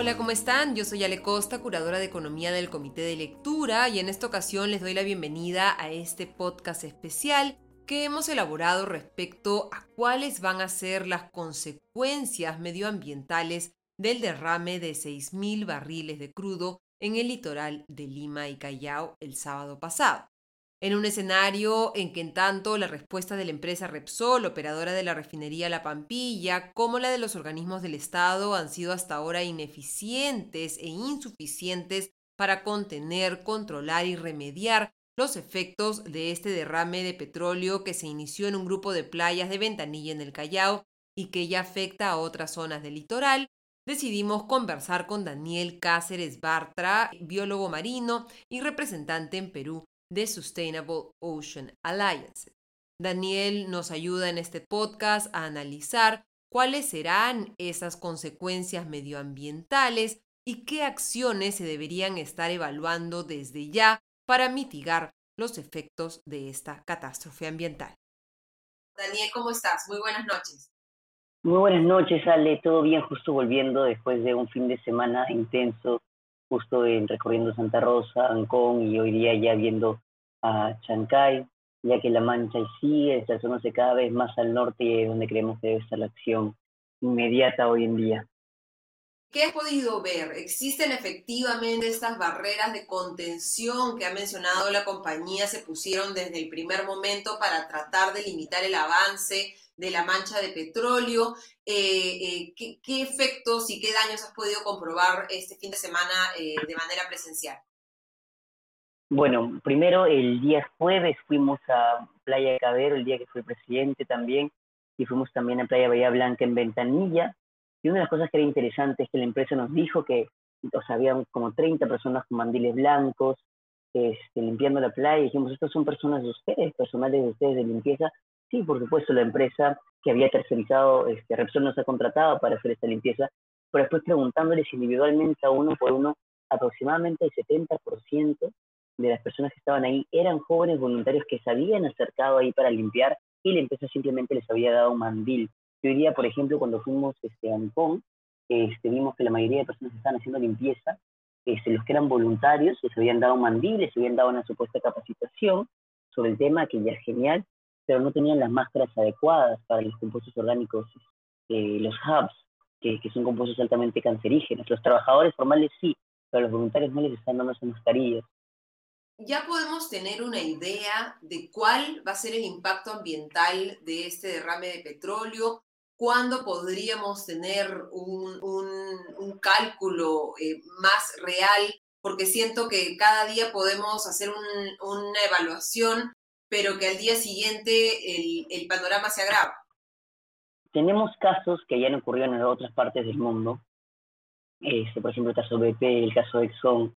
Hola, ¿cómo están? Yo soy Ale Costa, curadora de economía del Comité de Lectura, y en esta ocasión les doy la bienvenida a este podcast especial que hemos elaborado respecto a cuáles van a ser las consecuencias medioambientales del derrame de 6.000 barriles de crudo en el litoral de Lima y Callao el sábado pasado. En un escenario en que en tanto la respuesta de la empresa Repsol, operadora de la refinería La Pampilla, como la de los organismos del Estado han sido hasta ahora ineficientes e insuficientes para contener, controlar y remediar los efectos de este derrame de petróleo que se inició en un grupo de playas de Ventanilla en el Callao y que ya afecta a otras zonas del litoral, decidimos conversar con Daniel Cáceres Bartra, biólogo marino y representante en Perú de Sustainable Ocean Alliance. Daniel nos ayuda en este podcast a analizar cuáles serán esas consecuencias medioambientales y qué acciones se deberían estar evaluando desde ya para mitigar los efectos de esta catástrofe ambiental. Daniel, ¿cómo estás? Muy buenas noches. Muy buenas noches, Ale. Todo bien, justo volviendo después de un fin de semana intenso justo en recorriendo Santa Rosa, Ancón y hoy día ya viendo a Chancay, ya que La Mancha sigue cada vez más al norte y es donde creemos que debe estar la acción inmediata hoy en día. ¿Qué has podido ver? ¿Existen efectivamente estas barreras de contención que ha mencionado la compañía? ¿Se pusieron desde el primer momento para tratar de limitar el avance de la mancha de petróleo? Eh, eh, ¿qué, efectos y qué daños has podido comprobar este fin de semana eh, de manera presencial? Bueno, primero el día jueves fuimos a Playa de Cabero, el día que fue presidente también, y fuimos también a Playa Bahía Blanca en Ventanilla, y una de las cosas que era interesante es que la empresa nos dijo que o sea, había como 30 personas con mandiles blancos este, limpiando la playa. Y dijimos, ¿estas son personas de ustedes, personales de ustedes de limpieza? Sí, por supuesto, la empresa que había tercerizado, este, Repsol nos ha contratado para hacer esta limpieza, pero después preguntándoles individualmente a uno por uno, aproximadamente el 70% de las personas que estaban ahí eran jóvenes voluntarios que se habían acercado ahí para limpiar y la empresa simplemente les había dado un mandil. Hoy día, por ejemplo, cuando fuimos este, a Ancón, este, vimos que la mayoría de personas que estaban haciendo limpieza, este, los que eran voluntarios, les habían dado mandiles, les habían dado una supuesta capacitación sobre el tema, que ya es genial, pero no tenían las máscaras adecuadas para los compuestos orgánicos, eh, los hubs, que, que, son compuestos altamente cancerígenos. Los trabajadores formales sí, pero los voluntarios no les están dando esas mascarillas. Ya podemos tener una idea de cuál va a ser el impacto ambiental de este derrame de petróleo, ¿Cuándo podríamos tener un, cálculo eh, más real? Porque siento que cada día podemos hacer una evaluación, pero que al día siguiente el, el panorama se agrava. Tenemos casos que ya han ocurrido en otras partes del mundo, este, por ejemplo el caso BP, el caso Exxon,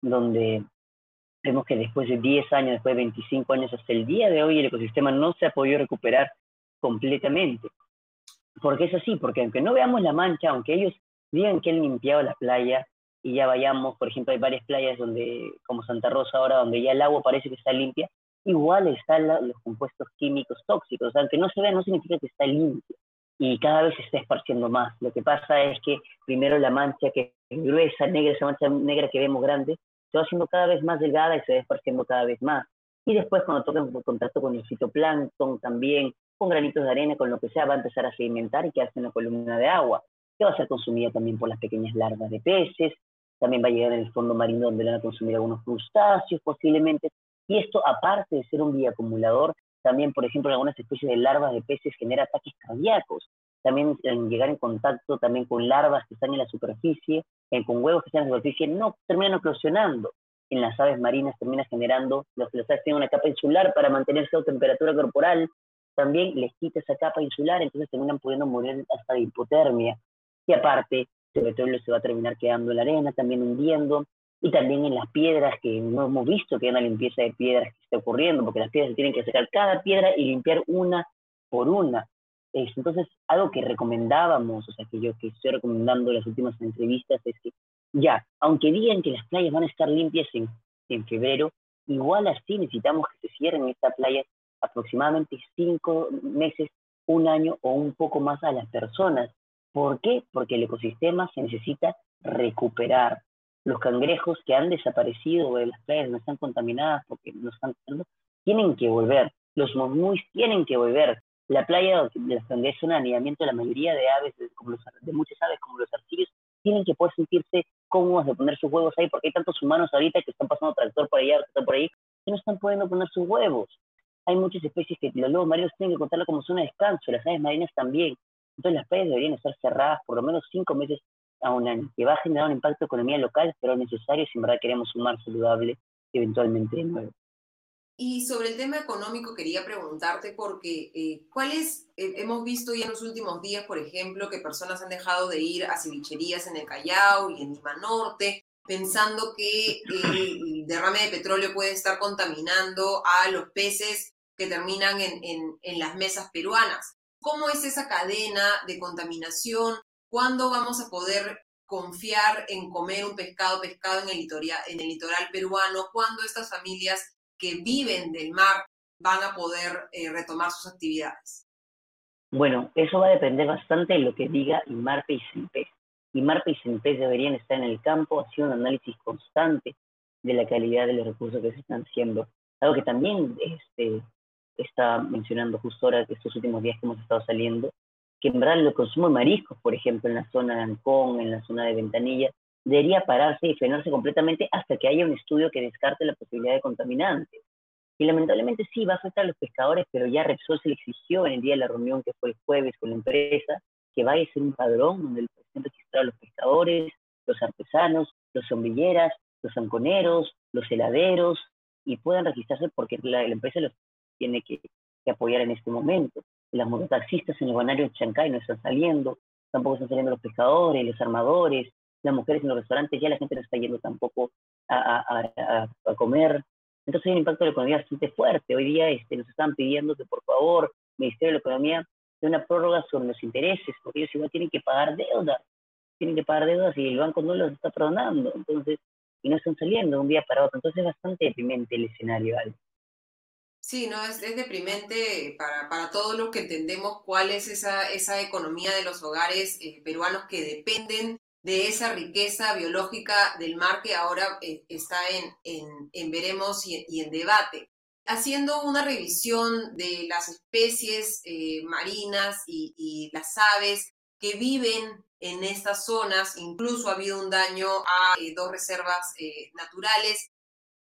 donde vemos que después de 10 años, después de 25 años, hasta el día de hoy el ecosistema no se ha podido recuperar completamente. Porque es así, porque aunque no veamos la mancha, aunque ellos digan que han limpiado la playa y ya vayamos, por ejemplo, hay varias playas donde, como Santa Rosa ahora, donde ya el agua parece que está limpia, igual están los compuestos químicos tóxicos. Aunque no se vea, no significa que está limpio. Y cada vez se está esparciendo más. Lo que pasa es que primero la mancha que es gruesa, negra, esa mancha negra que vemos grande, se va haciendo cada vez más delgada y se va esparciendo cada vez más. Y después cuando toca contacto con el fitoplancton también, con granitos de arena, con lo que sea, va a empezar a sedimentar y quedarse en la columna de agua, que va a ser consumida también por las pequeñas larvas de peces, también va a llegar en el fondo marino donde van a consumir algunos crustáceos posiblemente, y esto aparte de ser un bioacumulador, también por ejemplo en algunas especies de larvas de peces genera ataques cardíacos, también en llegar en contacto también con larvas que están en la superficie, con huevos que están en la superficie, no terminan eclosionando. En las aves marinas termina generando, los que las aves tienen una capa insular para mantener su temperatura corporal, también les quita esa capa insular, entonces terminan pudiendo morir hasta de hipotermia. Y aparte, el petróleo se va a terminar quedando en la arena, también hundiendo, y también en las piedras, que no hemos visto que hay una limpieza de piedras que está ocurriendo, porque las piedras se tienen que sacar cada piedra y limpiar una por una. Entonces, algo que recomendábamos, o sea, que yo que estoy recomendando en las últimas entrevistas, es que ya, aunque digan que las playas van a estar limpias en, en febrero, igual así necesitamos que se cierren estas playas aproximadamente cinco meses, un año o un poco más a las personas. ¿Por qué? Porque el ecosistema se necesita recuperar. Los cangrejos que han desaparecido de las playas no están contaminadas porque no están tienen que volver. Los momuis tienen que volver. La playa de las es un anidamiento de la mayoría de aves, como los, de muchas aves como los arcillos, tienen que poder sentirse cómodos de poner sus huevos ahí, porque hay tantos humanos ahorita que están pasando tractor por allá, están por ahí, que no están pudiendo poner sus huevos. Hay muchas especies que los lobos marinos tienen que contarlo como zona de descanso, las aves marinas también. Entonces las playas deberían estar cerradas por lo menos cinco meses a un año, que va a generar un impacto en la economía local, pero es necesario si en verdad queremos sumar saludable eventualmente de nuevo. Y sobre el tema económico quería preguntarte porque eh, ¿cuáles eh, hemos visto ya en los últimos días, por ejemplo, que personas han dejado de ir a cevicherías en el Callao y en Lima Norte, pensando que el derrame de petróleo puede estar contaminando a los peces que terminan en, en, en las mesas peruanas? ¿Cómo es esa cadena de contaminación? ¿Cuándo vamos a poder confiar en comer un pescado pescado en el litoral, peruano? ¿Cuándo estas familias que viven del mar van a poder eh, retomar sus actividades? Bueno, eso va a depender bastante de lo que diga IMARPE y CENPES. IMARPE y CENPES deberían estar en el campo haciendo un análisis constante de la calidad de los recursos que se están haciendo. Algo que también este, está mencionando justo ahora, estos últimos días que hemos estado saliendo, que en verdad el consumo de mariscos, por ejemplo, en la zona de Ancón, en la zona de Ventanilla, debería pararse y frenarse completamente hasta que haya un estudio que descarte la posibilidad de contaminantes. Y lamentablemente sí, va a afectar a los pescadores, pero ya Repsol se le exigió en el día de la reunión que fue el jueves con la empresa que vaya a ser un padrón donde estén registrados los pescadores, los artesanos, los sombrilleras, los anconeros, los heladeros, y puedan registrarse porque la, empresa los tiene que, apoyar en este momento. Las mototaxistas en el banario de Chancay no están saliendo, tampoco están saliendo los pescadores, los armadores, las mujeres en los restaurantes, ya la gente no está yendo tampoco a, comer. Entonces hay un impacto de la economía bastante fuerte. Hoy día este, nos están pidiendo que por favor Ministerio de la Economía dé una prórroga sobre los intereses, porque ellos igual tienen que pagar deudas, tienen que pagar deudas y el banco no los está perdonando, entonces, y no están saliendo de un día para otro. Entonces es bastante deprimente el escenario, ¿vale? Sí, no, es, es deprimente para, para, todos los que entendemos cuál es esa, esa economía de los hogares eh, peruanos que dependen de esa riqueza biológica del mar que ahora eh, está en, en, veremos y, en debate. Haciendo una revisión de las especies eh, marinas y, las aves que viven en estas zonas, incluso ha habido un daño a eh, dos reservas naturales.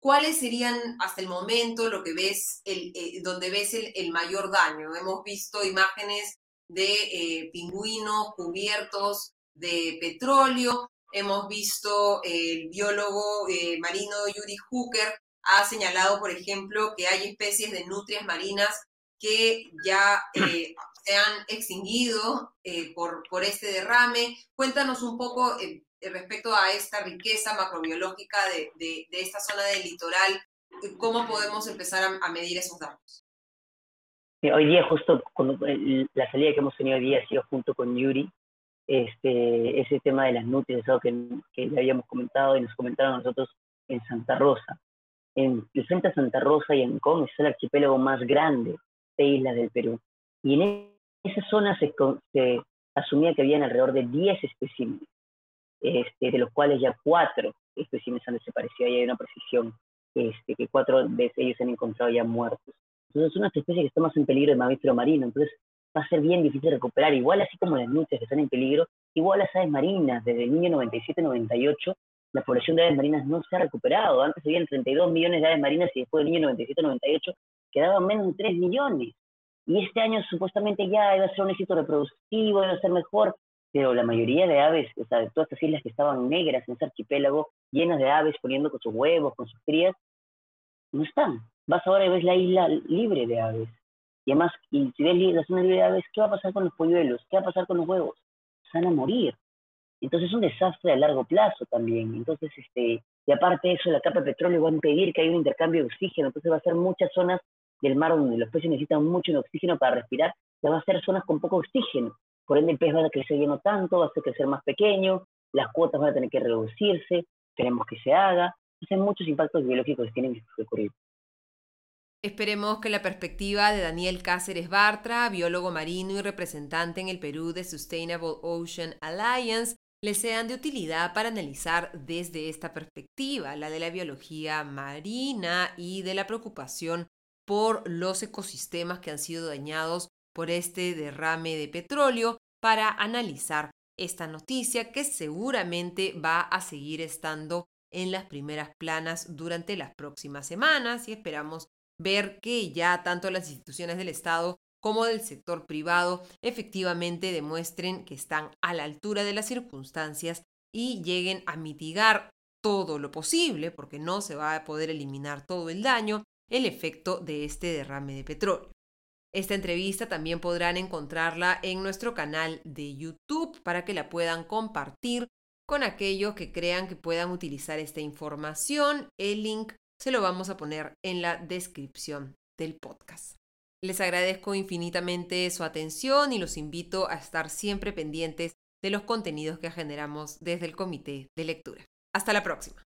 ¿Cuáles serían hasta el momento lo que ves, el, donde ves el, mayor daño? Hemos visto imágenes de pingüinos cubiertos de petróleo. Hemos visto el biólogo eh, marino Yuri Hooker ha señalado, por ejemplo, que hay especies de nutrias marinas que ya eh, se han extinguido eh, por, por este derrame. Cuéntanos un poco respecto a esta riqueza macrobiológica de, de, esta zona del litoral, cómo podemos empezar a, a medir esos datos. Hoy día, justo la salida que hemos tenido hoy día ha sido junto con Yuri, este, ese tema de las nutrias, algo que, que ya habíamos comentado y nos comentaron nosotros en Santa Rosa. En el frente a Santa Rosa y Ancón es el archipiélago más grande de islas del Perú. Y en esa zona se, se asumía que habían alrededor de 10 especímenes, este, de los cuales ya cuatro especímenes han desaparecido y hay una precisión este, que cuatro de ellos se han encontrado ya muertos. Entonces, es una especie que está más en peligro de mamífero marino. Entonces, va a ser bien difícil recuperar, igual así como las nutrias que están en peligro, igual las aves marinas, desde el año 97-98, la población de aves marinas no se ha recuperado. Antes habían 32 millones de aves marinas y después del año 97-98 quedaban menos de 3 millones. Y este año supuestamente ya iba a ser un éxito reproductivo, iba a ser mejor, pero la mayoría de aves, o sea, de todas estas islas que estaban negras en ese archipiélago, llenas de aves poniendo con sus huevos, con sus crías, no están. Vas ahora y ves la isla libre de aves. Y además, y si ves la zona de aves, ¿qué va a pasar con los polluelos? ¿Qué va a pasar con los huevos? Se van a morir. Entonces es un desastre a largo plazo también. Entonces, este, y aparte de eso, la capa de petróleo va a impedir que haya un intercambio de oxígeno. Entonces va a ser muchas zonas del mar donde los peces necesitan mucho oxígeno para respirar, ya va a ser zonas con poco oxígeno. Por ende, el pez va a crecer ya no tanto, va a crecer más pequeño, las cuotas van a tener que reducirse, queremos que se haga. Entonces, hay muchos impactos biológicos que tienen que ocurrir. Esperemos que la perspectiva de Daniel Cáceres Bartra, biólogo marino y representante en el Perú de Sustainable Ocean Alliance, les sean de utilidad para analizar desde esta perspectiva, la de la biología marina y de la preocupación por los ecosistemas que han sido dañados por este derrame de petróleo, para analizar esta noticia que seguramente va a seguir estando en las primeras planas durante las próximas semanas y esperamos ver que ya tanto las instituciones del Estado como del sector privado efectivamente demuestren que están a la altura de las circunstancias y lleguen a mitigar todo lo posible, porque no se va a poder eliminar todo el daño, el efecto de este derrame de petróleo. Esta entrevista también podrán encontrarla en nuestro canal de YouTube para que la puedan compartir con aquellos que crean que puedan utilizar esta información. El link se lo vamos a poner en la descripción del podcast. Les agradezco infinitamente su atención y los invito a estar siempre pendientes de los contenidos que generamos desde el Comité de Lectura. Hasta la próxima.